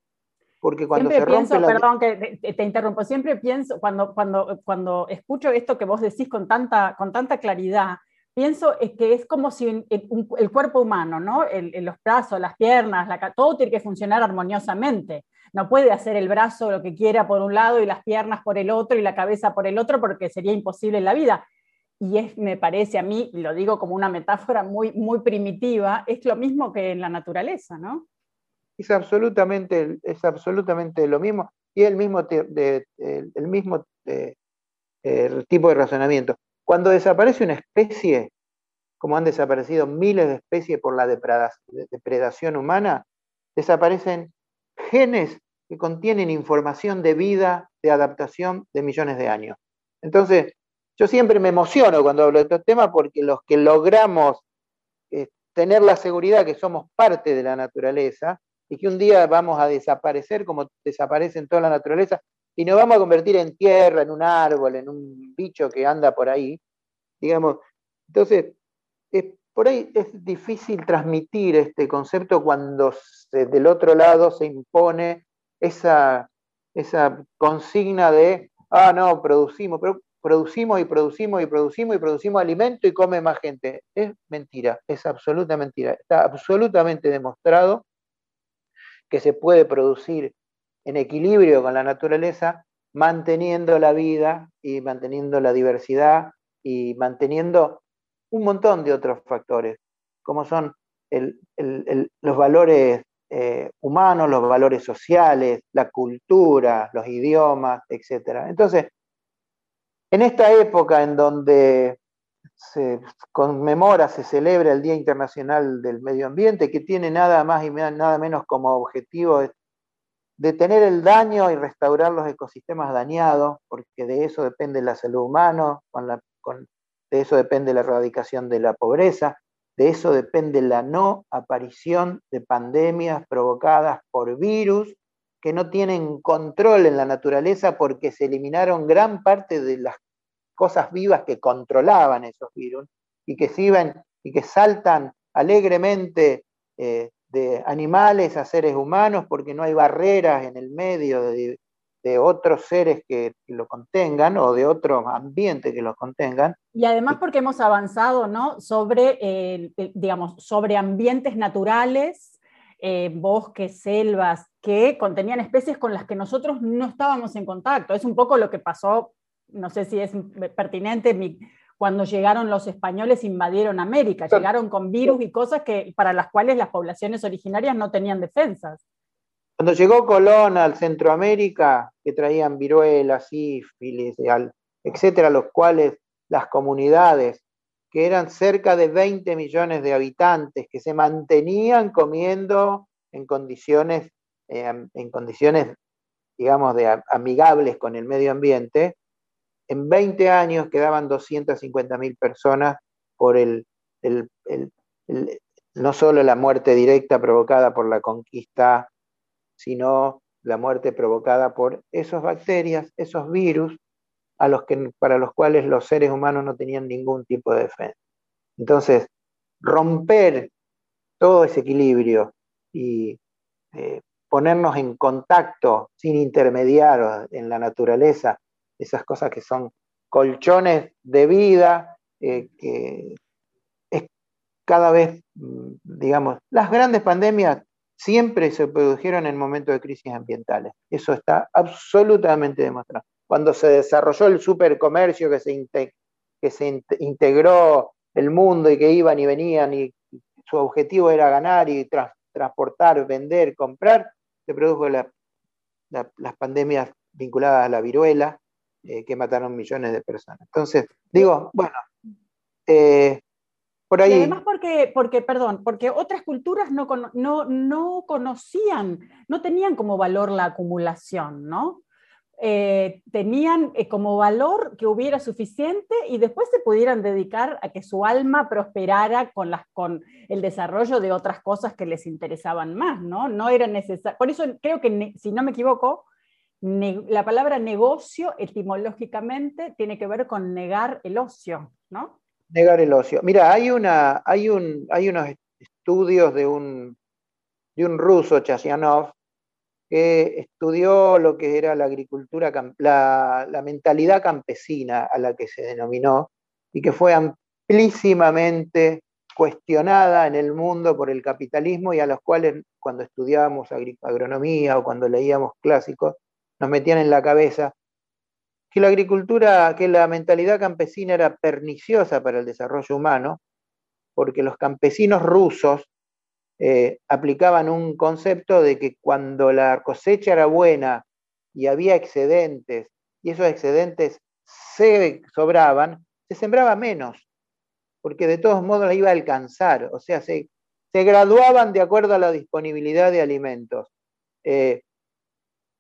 Porque cuando siempre se rompe pienso, la... perdón que te, te, interrumpo, siempre pienso, cuando, cuando, cuando escucho esto que vos decís con tanta, con tanta claridad, pienso es que es como si el, cuerpo humano, ¿no? El, los brazos, las piernas, todo tiene que funcionar armoniosamente. No puede hacer el brazo lo que quiera por un lado y las piernas por el otro y la cabeza por el otro porque sería imposible en la vida y es, me parece a mí, lo digo como una metáfora muy, muy primitiva, es lo mismo que en la naturaleza, ¿no? Es absolutamente, es absolutamente lo mismo y el mismo, el mismo de, el tipo de razonamiento. Cuando desaparece una especie, como han desaparecido miles de especies por la depredación humana, desaparecen genes que contienen información de vida, de adaptación de millones de años. Entonces, yo siempre me emociono cuando hablo de estos temas porque los que logramos eh, tener la seguridad que somos parte de la naturaleza y que un día vamos a desaparecer como desaparece en toda la naturaleza y nos vamos a convertir en tierra, en un árbol, en un bicho que anda por ahí, digamos. Entonces, por ahí es difícil transmitir este concepto cuando del otro lado se impone esa, esa consigna de, ah, no, producimos, pero producimos y producimos y producimos y producimos alimento y come más gente. Es mentira, es absoluta mentira. Está absolutamente demostrado que se puede producir en equilibrio con la naturaleza, manteniendo la vida y manteniendo la diversidad y manteniendo un montón de otros factores, como son los valores eh, humanos, los valores sociales, la cultura, los idiomas, etc. Entonces, en esta época en donde se conmemora, se celebra el Día Internacional del Medio Ambiente, que tiene nada más y nada menos como objetivo detener el daño y restaurar los ecosistemas dañados, porque de eso depende la salud humana, de eso depende la erradicación de la pobreza, de eso depende la no aparición de pandemias provocadas por virus que no tienen control en la naturaleza porque se eliminaron gran parte de las cosas vivas que controlaban esos virus y que y que saltan alegremente eh, de animales a seres humanos porque no hay barreras en el medio de, otros seres que, lo contengan o de otros ambientes que los contengan. Y además porque hemos avanzado, ¿no? Sobre, eh, digamos, sobre ambientes naturales eh, bosques, selvas, que contenían especies con las que nosotros no estábamos en contacto. Es un poco lo que pasó, no sé si es pertinente, cuando llegaron los españoles invadieron América, llegaron con virus y cosas que, para las cuales las poblaciones originarias no tenían defensas. Cuando llegó Colón al Centroamérica, que traían viruelas, sífilis, etcétera, los cuales las comunidades que eran cerca de 20 millones de habitantes que se mantenían comiendo en condiciones, eh, en condiciones digamos, de amigables con el medio ambiente, en 20 años quedaban 250 mil personas por el, no solo la muerte directa provocada por la conquista, sino la muerte provocada por esas bacterias, esos virus a los que, para los cuales los seres humanos no tenían ningún tipo de defensa. Entonces, romper todo ese equilibrio y eh, ponernos en contacto sin intermediar en la naturaleza, esas cosas que son colchones de vida, eh, que es cada vez, mm, digamos, las grandes pandemias siempre se produjeron en momentos de crisis ambientales. Eso está absolutamente demostrado cuando se desarrolló el supercomercio que se, que se integró el mundo y que iban y venían y su objetivo era ganar y transportar, vender, comprar, se produjo las pandemias vinculadas a la viruela eh, que mataron millones de personas. Entonces, digo, bueno, eh, por ahí... además porque, porque, perdón, porque otras culturas no, no, no conocían, no tenían como valor la acumulación, ¿no? Eh, tenían eh, como valor que hubiera suficiente y después se pudieran dedicar a que su alma prosperara con, las, con el desarrollo de otras cosas que les interesaban más, ¿no? No era necesario. Por eso creo que, si no me equivoco, la palabra negocio etimológicamente tiene que ver con negar el ocio, ¿no? Negar el ocio. Mira, hay, una, hay, un, hay unos estudios de un, de un ruso, Chasianov, que estudió lo que era la agricultura, la, la, mentalidad campesina a la que se denominó, y que fue amplísimamente cuestionada en el mundo por el capitalismo y a los cuales cuando estudiábamos agronomía o cuando leíamos clásicos, nos metían en la cabeza que la agricultura, que la mentalidad campesina era perniciosa para el desarrollo humano, porque los campesinos rusos eh, aplicaban un concepto de que cuando la cosecha era buena y había excedentes, y esos excedentes se sobraban, se sembraba menos porque de todos modos la iba a alcanzar, o sea, se, graduaban de acuerdo a la disponibilidad de alimentos. Eh,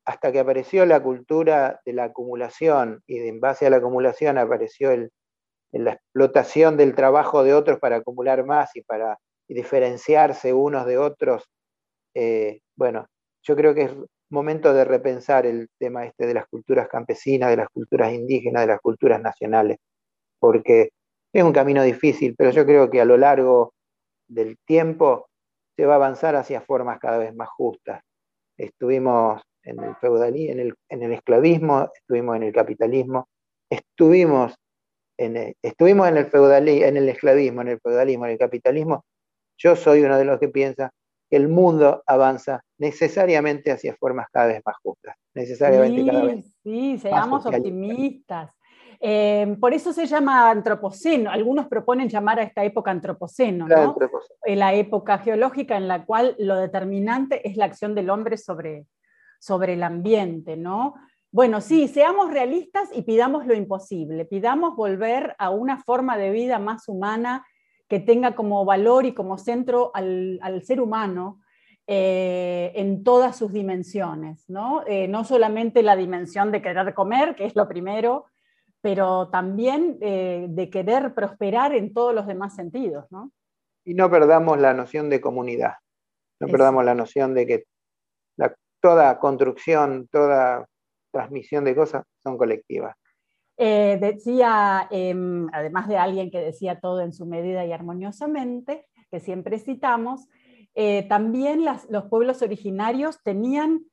hasta que apareció la cultura de la acumulación y en base a la acumulación apareció la explotación del trabajo de otros para acumular más y para diferenciarse unos de otros, eh, bueno, yo creo que es momento de repensar el tema este de las culturas campesinas, de las culturas indígenas, de las culturas nacionales, porque es un camino difícil, pero yo creo que a lo largo del tiempo se va a avanzar hacia formas cada vez más justas. Estuvimos en el feudalismo, en el, en el esclavismo, estuvimos en el capitalismo, estuvimos en el, estuvimos en el feudalismo, en el esclavismo, en el feudalismo, en el capitalismo. Yo soy uno de los que piensa que el mundo avanza necesariamente hacia formas cada vez más justas, necesariamente sí, cada vez. Sí, seamos optimistas. Eh, por eso se llama antropoceno. Algunos proponen llamar a esta época antropoceno, ¿no? La época geológica en la cual lo determinante es la acción del hombre sobre, sobre el ambiente, ¿no? Bueno, sí, seamos realistas y pidamos lo imposible, pidamos volver a una forma de vida más humana que tenga como valor y como centro al, al ser humano, eh, en todas sus dimensiones, ¿no? Eh, no solamente la dimensión de querer comer, que es lo primero, pero también eh, de querer prosperar en todos los demás sentidos, ¿no? Y no perdamos la noción de comunidad, no perdamos la noción de que toda construcción, toda transmisión de cosas son colectivas. Eh, decía, em, además de alguien que decía todo en su medida y armoniosamente, que siempre citamos, eh, también los pueblos originarios tenían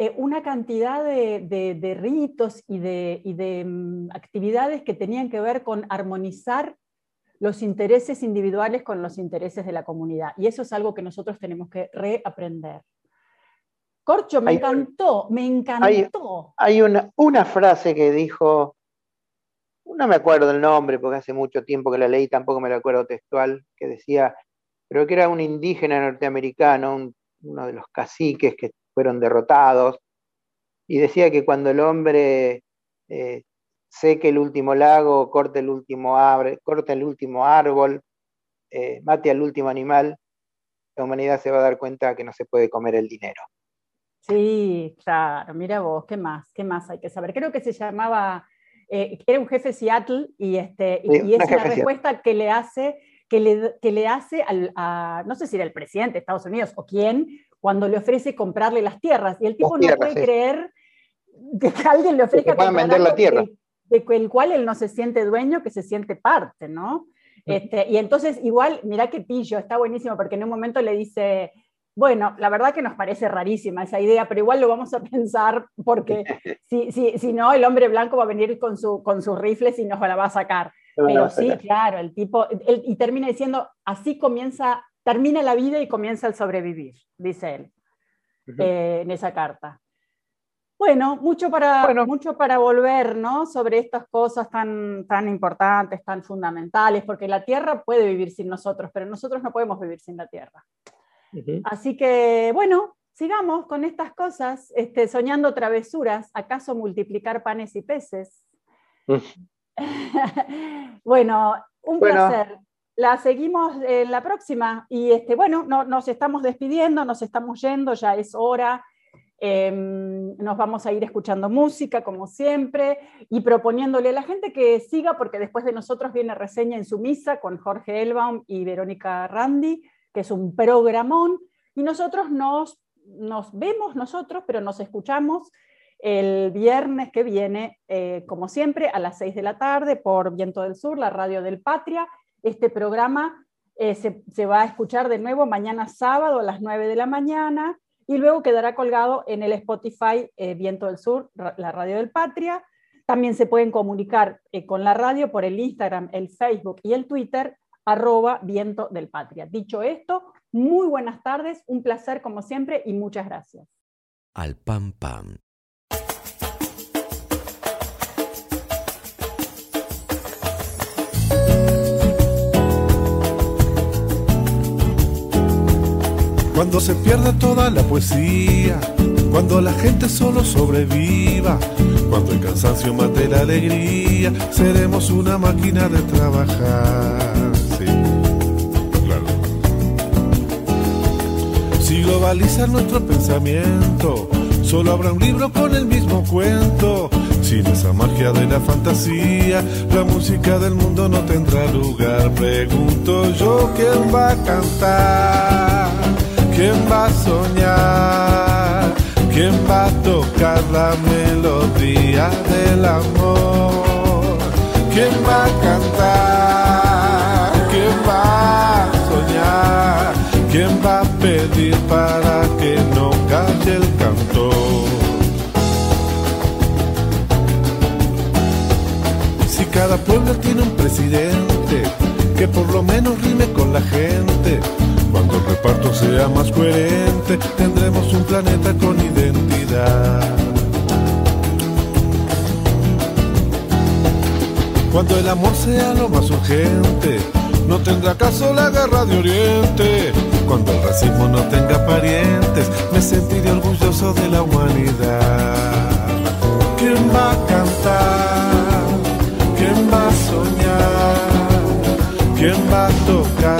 eh, una cantidad de, ritos y de, mm, actividades que tenían que ver con armonizar los intereses individuales con los intereses de la comunidad. Y eso es algo que nosotros tenemos que reaprender. Corcho, me encantó, me encantó. Hay, una, una, frase que dijo, no me acuerdo el nombre porque hace mucho tiempo que la leí, tampoco me la acuerdo textual, que decía, pero que era un indígena norteamericano, uno de los caciques que fueron derrotados, y decía que cuando el hombre eh, seque el último lago, corte el último, corte el último árbol, eh, mate al último animal, la humanidad se va a dar cuenta que no se puede comer el dinero. Sí, claro, mira vos, ¿qué más? ¿Qué más hay que saber? Creo que se llamaba, eh, era un jefe Seattle y, este, y, es una respuesta que le hace, que le, que le hace al, a, no sé si era el presidente de Estados Unidos o quién, cuando le ofrece comprarle las tierras. Y el tipo no puede creer <laughs> que alguien le ofrezca que vender la tierra. de el cual él no se siente dueño, que se siente parte, ¿no? Este, y entonces, igual, mira qué pillo, está buenísimo, porque en un momento le dice, bueno, la verdad que nos parece rarísima esa idea, pero igual lo vamos a pensar porque <laughs> si, si, si no, el hombre blanco va a venir con, su, con sus rifles y nos la va a sacar. Pero sí, claro, el tipo, y termina diciendo, así comienza termina la vida y comienza el sobrevivir, dice él eh, en esa carta. Bueno, mucho para, mucho para volver ¿no? sobre estas cosas tan, tan importantes, tan fundamentales, porque la Tierra puede vivir sin nosotros, pero nosotros no podemos vivir sin la Tierra. Así que, bueno, sigamos con estas cosas, este, soñando travesuras, ¿acaso multiplicar panes y peces? <laughs> bueno, un placer la seguimos en la próxima. Y este, bueno, no, nos estamos despidiendo, nos estamos yendo, ya es hora. Em, nos vamos a ir escuchando música, como siempre, y proponiéndole a la gente que siga, porque después de nosotros viene reseña en su misa con Jorge Elbaum y Verónica Randi, es un programón, y nosotros nos, nos vemos nosotros, pero nos escuchamos el viernes que viene, eh, como siempre, a las 6 de la tarde por Viento del Sur, la radio del Patria. Este programa eh, se, va a escuchar de nuevo mañana sábado a las 9 de la mañana y luego quedará colgado en el Spotify eh, Viento del Sur, la radio del Patria. También se pueden comunicar con la radio por el Instagram, el Facebook y el Twitter, arroba Viento del Patria. Dicho esto, muy buenas tardes, un placer como siempre y muchas gracias. Al pam pam. Cuando se pierde toda la poesía, cuando la gente solo sobreviva, cuando el cansancio mate la alegría, seremos una máquina de trabajar. Si globaliza nuestro pensamiento, solo habrá un libro con el mismo cuento. Sin esa magia de la fantasía, la música del mundo no tendrá lugar. Pregunto yo quién va a cantar ¿Quién va a soñar? ¿Quién va a tocar la melodía del amor? ¿Quién va a cantar? ¿Quién va a soñar? ¿Quién va a para que no calle el canto? Si cada pueblo tiene un presidente que por lo menos rime con la gente, cuando el reparto sea más coherente, tendremos un planeta con identidad. Cuando el amor sea lo más urgente, no tendrá caso la guerra de Oriente. Cuando el racismo no tenga parientes, me sentiré orgulloso de la humanidad. ¿Quién va a cantar? ¿Quién va a soñar? ¿Quién va a tocar